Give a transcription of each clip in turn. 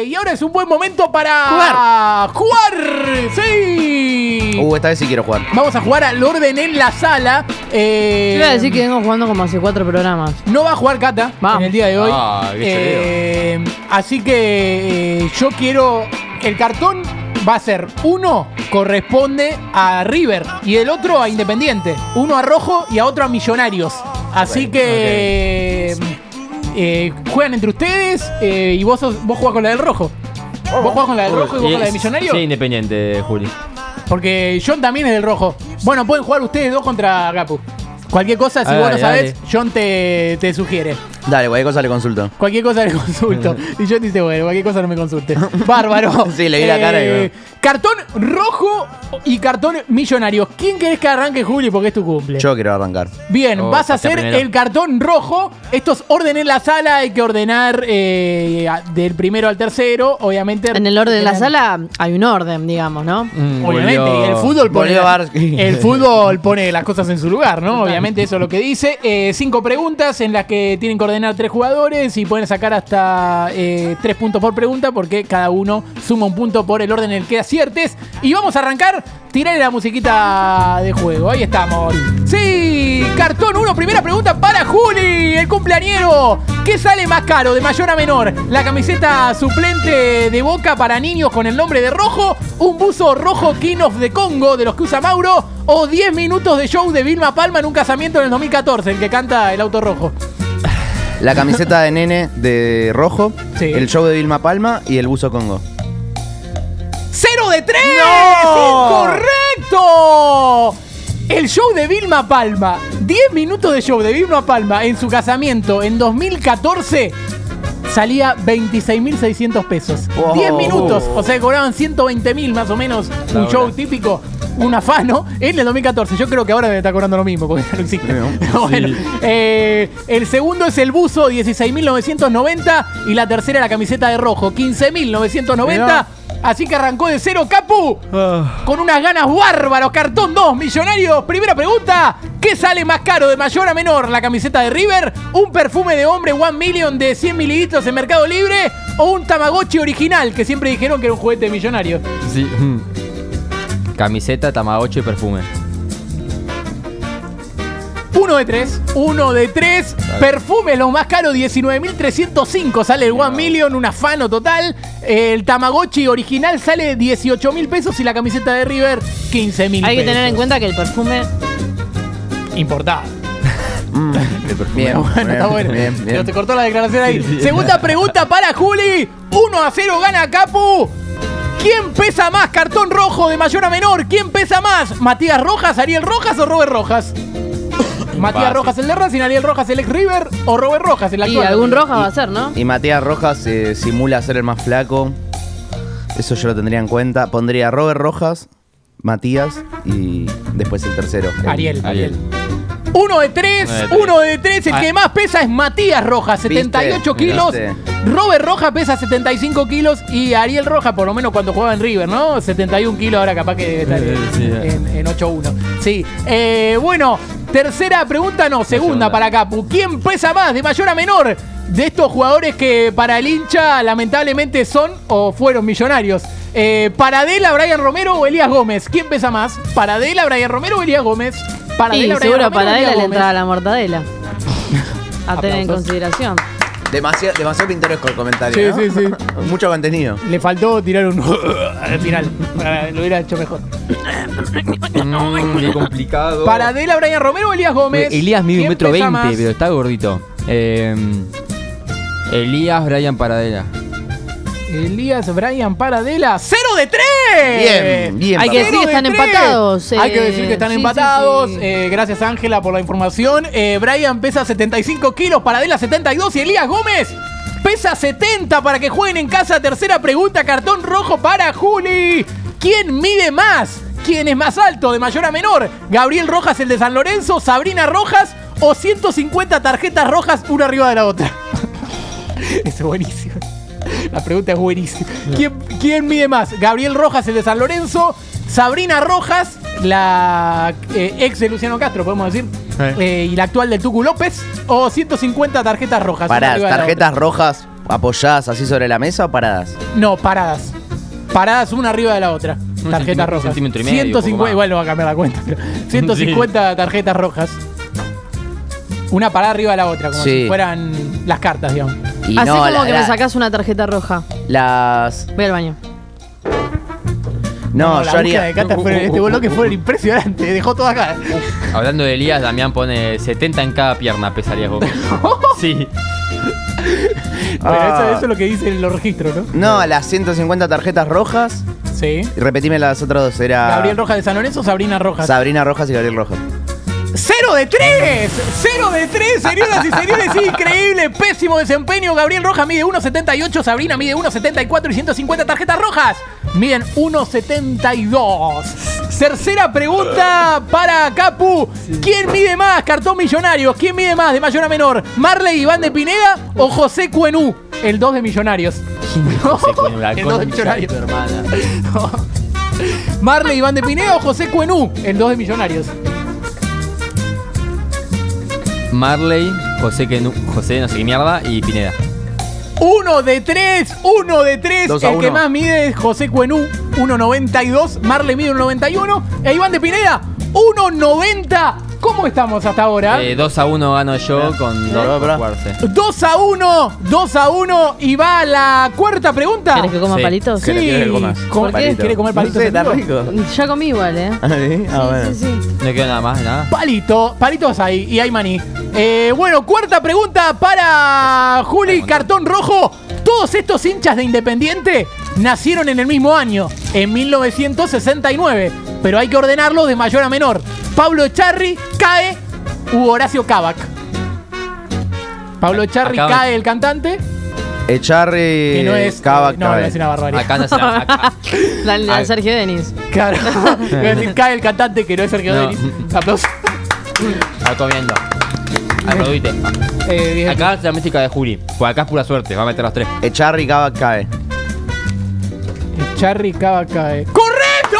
Eh, y ahora es un buen momento para jugar. ¡Sí! Uh, esta vez sí quiero jugar. Vamos a jugar al orden en la sala. Eh, Yo iba a decir que vengo jugando como hace cuatro programas. No va a jugar Cata Va. en el día de hoy. Ah, qué Eh, así que eh, yo quiero. El cartón va a ser uno corresponde a River y el otro a Independiente. Uno a Rojo y a otro a Millonarios. Así que. Eh, juegan entre ustedes eh, y vos, sos- vos jugás con la del Rojo. ¿Vos jugás con la del Rojo y vos con la de Millonarios? Sí, independiente, Juli. Porque John también es del rojo. Bueno, pueden jugar ustedes dos contra Gapu. Cualquier cosa, si vos no dale, sabés. John te, te sugiere. Dale, cualquier cosa le consulto. Cualquier cosa le consulto. y John dice, bueno, cualquier cosa no me consulte. Bárbaro. Eh, Sí, le vi la cara y Cartón rojo y cartón millonario. ¿Quién querés que arranque, Juli? Porque es tu cumple. Yo quiero arrancar. Bien, Oh, vas a hacer primero. el cartón rojo. Esto es orden en la sala. Hay que ordenar eh, a- del primero al tercero. Obviamente. En el orden de la sala hay un orden, digamos, ¿no? Mm, Obviamente, volvió- y el fútbol pone, volvió Barsky. el fútbol pone las cosas en su lugar, ¿no? Obviamente eso es lo que dice. Eh, cinco preguntas en las que tienen que ordenar tres jugadores y pueden sacar hasta eh, tres puntos por pregunta porque cada uno suma un punto por el orden en el que aciertes. Y vamos a arrancar. Tirarle la musiquita de juego. Ahí estamos. Sí, cartón 1, primera pregunta para Juli, el cumpleañero. ¿Qué sale más caro, de mayor a menor? ¿La camiseta suplente de boca para niños con el nombre de rojo? ¿Un buzo rojo King of the Congo de los que usa Mauro? ¿O 10 minutos de show de Vilma Palma en un casamiento en el 2014, el que canta el auto rojo? La camiseta de nene de rojo, Sí. el show de Vilma Palma y el buzo Congo. ¡Cero de tres! ¡No! ¡Incorrecto! El show de Vilma Palma. 10 minutos de show de Vilma Palma en su casamiento en 2014 salía 26.600 pesos. Wow. 10 minutos. O sea, cobraban 120.000 más o menos. La un show típico. Un afano en el 2014. Yo creo que ahora debe estar cobrando lo mismo porque ya no existe. Sí, ¿no? Pero bueno, eh, el segundo es el buzo, 16.990. Y la tercera, la camiseta de rojo, 15.990. Mirá. Así que arrancó de cero, Capu. Ah. Con unas ganas bárbaros. Cartón 2, millonarios. Primera pregunta. ¿Qué sale más caro de mayor a menor? ¿La camiseta de River? ¿Un perfume de hombre One Million de 100 mililitros en Mercado Libre? ¿O un Tamagotchi original que siempre dijeron que era un juguete de millonario? Sí. Camiseta, tamagotchi y perfume. Uno de tres, uno de tres. Perfume, lo más caro, 19.305. Sale el One Million, un afano total. El Tamagotchi original sale 18 mil pesos y la camiseta de River, 15 mil Hay que tener en cuenta que el perfume Importada. Mm, el perfume. Bien, bueno, está bueno. Bien, Pero te cortó la declaración ahí. Segunda pregunta para Juli. 1 a 0 gana Capu. ¿Quién pesa más? Cartón rojo de mayor a menor. ¿Quién pesa más? ¿Matías Rojas, Ariel Rojas o Robert Rojas? Matías Fácil. Rojas el de Racing, Ariel Rojas el ex River o Robert Rojas el y actual. algún roja va a ser, ¿no? Y Matías Rojas eh, simula ser el más flaco. Eso yo lo tendría en cuenta. Pondría Robert Rojas, Matías y después el tercero. el- Ariel. Ariel. Tres, Uno de tres. uno de tres. El Ah. que más pesa es Matías Rojas, 78 ¿Viste? kilos. Robert Rojas pesa 75 kilos. Y Ariel Rojas, por lo menos cuando jugaba en River, ¿no? 71 kilos, ahora capaz que debe estar en, en- en 8-1. Sí. Eh, bueno, tercera pregunta, no, segunda. para Capu. ¿Quién pesa más, de mayor a menor? De estos jugadores que para el hincha lamentablemente son o fueron millonarios. Eh, ¿Paradela, Brian Romero o Elías Gómez? ¿Quién pesa más? ¿Paradela, Brian Romero o Elías Gómez? Paradela, Brian seguro Romero o para él Elías le entraba la mortadela. A tener en consideración. Demasiado, demasiado pintoresco el comentario. Sí, ¿no? sí, sí. Mucho contenido. Le faltó tirar un al final. Para- Lo hubiera hecho mejor. Mm, qué complicado. ¿Paradela, Brian Romero o Elías Gómez? Elías mide un ¿Quién metro veinte, pero está gordito. Eh, Elías Brian Paradela. Elías, Brian, Paradela. ¡Cero de tres! Bien, bien. Hay que decir que están tres. empatados, eh, Hay que decir que están sí, sí, empatados. sí. Eh, gracias, Ángela, por la información. Eh, Brian pesa 75 kilos, Paradela 72 y Elías Gómez pesa 70 para que jueguen en casa. Tercera pregunta, cartón rojo para Juli. ¿Quién mide más? ¿Quién es más alto, de mayor a menor? ¿Gabriel Rojas, el de San Lorenzo? ¿Sabrina Rojas? ¿O 150 tarjetas rojas una arriba de la otra? Eso es buenísimo. La pregunta es buenísima. ¿Quién, quién mide más? ¿Gabriel Rojas, el de San Lorenzo? ¿Sabrina Rojas, la eh, ex de Luciano Castro, podemos decir? Sí. Eh, y la actual del Tucu López? ¿O 150 tarjetas rojas? una Para arriba de la tarjetas rojas, apoyadas así sobre la mesa o paradas? No, paradas. Paradas una arriba de la otra. Un Tarjetas un rojas. centímetro y medio, 150, poco más. igual no va a cambiar la cuenta, pero 150 tarjetas rojas. Una parada arriba de la otra, como Sí. si fueran las cartas, digamos. Y Así no, como la- que la- me sacás una tarjeta roja. las. Voy al baño. No, la yo búsqueda haría. de Cata fue, este bloque fue impresionante, dejó todo acá. Hablando de Elías, Damián pone 70 en cada pierna, pesarías vos. sí. Bueno, Ah. eso, eso es lo que dicen los registros, ¿no? No, las 150 tarjetas rojas. Sí. Y repetime las otras dos. Era. Gabriel Rojas de San Lorenzo o Sabrina Rojas. Sabrina Rojas y Gabriel Rojas. ¡Cero de tres! ¡Cero de tres, señoras y señores! Increíble, pésimo desempeño. Gabriel Rojas mide 1,78, Sabrina mide 1,74 y 150 tarjetas rojas. Miden 1,72. Tercera pregunta para Capu. ¿Quién mide más? Cartón Millonarios. ¿Quién mide más de mayor a menor? ¿Marley Iván de Pineda o José Cuenú? El 2 de Millonarios. José Cuenú, El 2 de Millonarios. ¿Marley Iván de Pineda o José Cuenú? El 2 de Millonarios. Marley, José, que José no sé qué mierda y Pineda. Uno de tres, uno de tres. Dos a El que uno. más mide es José Cuenú, 1.92. Marle mide 1.91. E Iván de Pineda, 1.90. ¿Cómo estamos hasta ahora? Eh, 2 a 1 gano yo con Pará, 2 por pará. jugarse. 2 a 1, 2 a 1. Y va a la cuarta pregunta. ¿Quieres que coma Sí. palitos? ¿Qué le quieres que comas? ¿Cómo- Palito. ¿Quiere comer palitos? No sé, en está vivo? rico. Ya comí igual, ¿eh? Ah, ¿sí? Ah, bueno. Sí, sí, sí. No quedó nada más, nada. Palito, palitos ahí y hay maní. Eh, bueno, cuarta pregunta para Juli Cartón Rojo. Todos estos hinchas de Independiente nacieron en el mismo año, en 1969, pero hay que ordenarlos de mayor a menor. Pablo Echarri cae u Horacio Cavac. Pablo Echarri Acá- cae el cantante, Echarri. que no es. Cava, no, no es una barbaridad. Acá no se la- acá- Ay. Sergio Denis. Claro. Iba a decir, cae el cantante que no es Sergio No. Denis. Aplausos. Acá comiendo. Aplaudite. Eh, bien. Acá es la mística de Juli. Pues acá es pura suerte. Va a meter los tres. Echarri, Cava, cae. Charry Cava cae. ¡Correcto!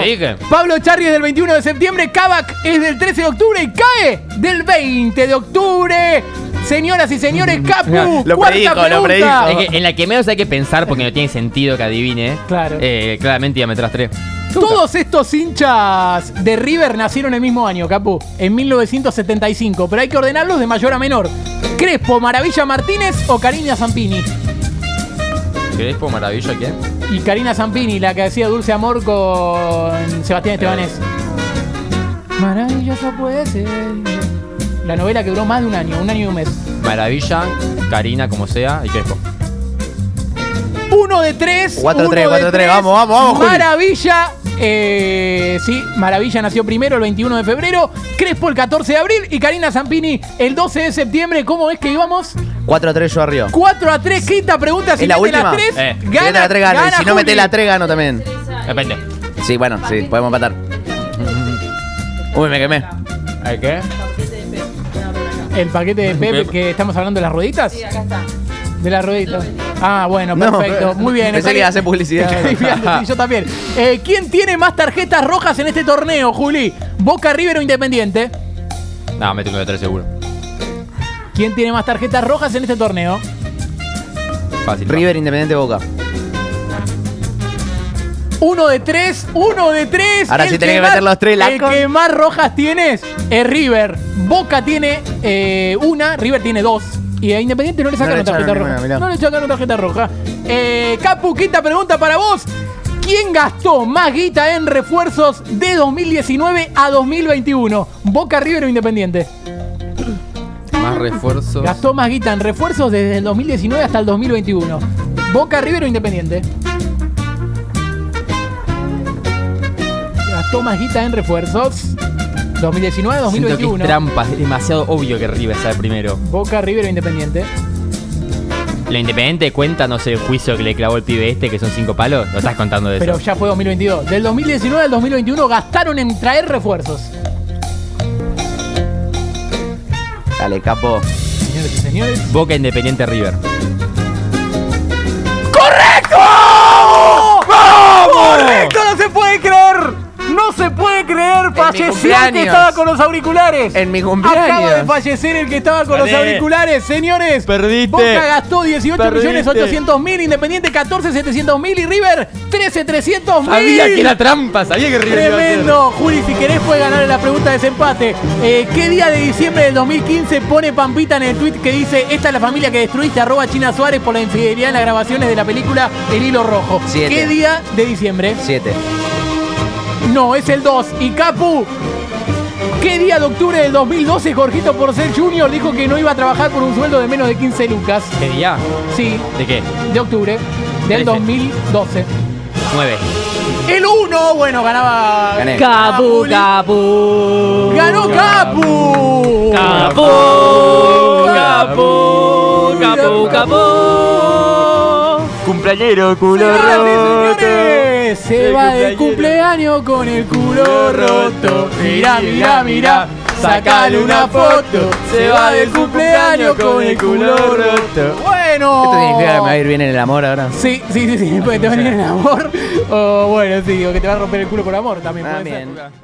Te dije. Pablo Charri es del 21 de septiembre, Kavak es del 13 de octubre y cae del 20 de octubre. Señoras y señores, Capu, Lo cuarta predijo, lo pregunta. predijo. Es que en la que menos hay que pensar porque no tiene sentido que adivine. Claro. Eh, claramente iba a meter las tres. Todos estos hinchas de River nacieron el mismo año, Capu, en 1975, pero hay que ordenarlos de mayor a menor. Crespo, Maravilla Martínez o Karina Zampini. ¿Querés por maravilla qué? Y Karina Zampini, la que hacía Dulce Amor con Sebastián Estebanés. Maravilloso puede ser. La novela que duró más de un año, un año y un mes. Maravilla, Karina, como sea, y Crespo. Uno de tres. Cuatro, uno tres, de cuatro, tres. tres. Vamos, vamos, vamos, Juli. Maravilla. eh, sí, Maravilla nació primero el 21 de febrero. Crespo el 14 de abril. Y Karina Zampini el 12 de septiembre. ¿Cómo es que íbamos? 4 a 3 yo arriba. 4 a 3. Quinta pregunta. Si ¿Es la mete última? las 3, Eh. Si mete la 3 gano. Y si no mete la 3 gano también. Depende. Sí, bueno, sí, podemos empatar. Uy, me quemé. ¿Hay qué? El paquete de Pepe que estamos hablando de las rueditas. Sí, acá está. De las rueditas. Ah, bueno, No, perfecto. Muy bien. pensé que iba a hacer publicidad. Sí, yo también. Eh, ¿Quién tiene más tarjetas rojas en este torneo, Juli? ¿Boca, River o Independiente? No, mete uno de tres seguro. ¿Quién tiene más tarjetas rojas en este torneo? Fácil. River Independiente Boca. Uno de tres, uno de tres. Ahora El sí tenés que meter los tres, la El con- que más rojas tienes es River. Boca tiene eh, una, River tiene dos. Y a Independiente no le sacaron tarjeta roja. mirá. No le sacaron tarjeta roja. Eh, Capu, quinta pregunta para vos. ¿Quién gastó más guita en refuerzos de 2019 a 2021? ¿Boca, River o Independiente? Más refuerzos. Gastó más guita en refuerzos desde el 2019 hasta el 2021. ¿Boca, River o Independiente? Gastó más guita en refuerzos. 2019 Siento que es 2021. trampa, es demasiado obvio que River sea el primero. Boca, River o Independiente. Lo independiente cuenta, no sé, el juicio que le clavó el pibe este, que son cinco palos. Lo estás contando de Pero eso. ya fue 2022. Del 2019 al 2021 gastaron en traer refuerzos. Dale, capo. Señores y señores. Boca Independiente River. ¡Correcto! ¡Vamos! ¡Correcto! ¡No se puede creer! ¡No se puede creer! Falleció el que cumpleaños. estaba con los auriculares. En mi Acaba de cumpleaños. fallecer el que estaba con los auriculares, señores. Perdiste. Boca gastó 18 Perdiste. millones 800 mil, Independiente 14 700 mil y River 13 300 mil. Sabía que era trampa, sabía que River iba a hacer. Tremendo. Juli, si querés puedes ganar la pregunta de desempate. Eh, ¿Qué día de diciembre del 2015 pone Pampita en el tweet que dice esta es la familia que destruiste arroba China Suárez por la infidelidad en las grabaciones de la película El Hilo Rojo? Siete. ¿Qué día de diciembre? 7. No, es el 2. Y Capu, ¿qué día de octubre del 2012 Jorgito Porcel Jr. dijo que no iba a trabajar por un sueldo de menos de 15 lucas? ¿Qué día? Sí, ¿De qué? de octubre del Trece. 2012. 9. El 1, bueno, ganaba. Gané. Capu, capu. ¡Ganó Capu! Capu, capu, capu, capu. Cumpleañero, culo roto. Se va del cumpleañero. cumpleaños con el culo roto. Mira, mira, mira, sacale una foto. Se va del cumpleaños con el culo roto. Bueno. ¿Esto significa que me va a ir bien en el amor ahora? Sí, sí, sí, sí, puede te va a venir el amor. O bueno, sí, o que te va a romper el culo por amor también. puede También. ser.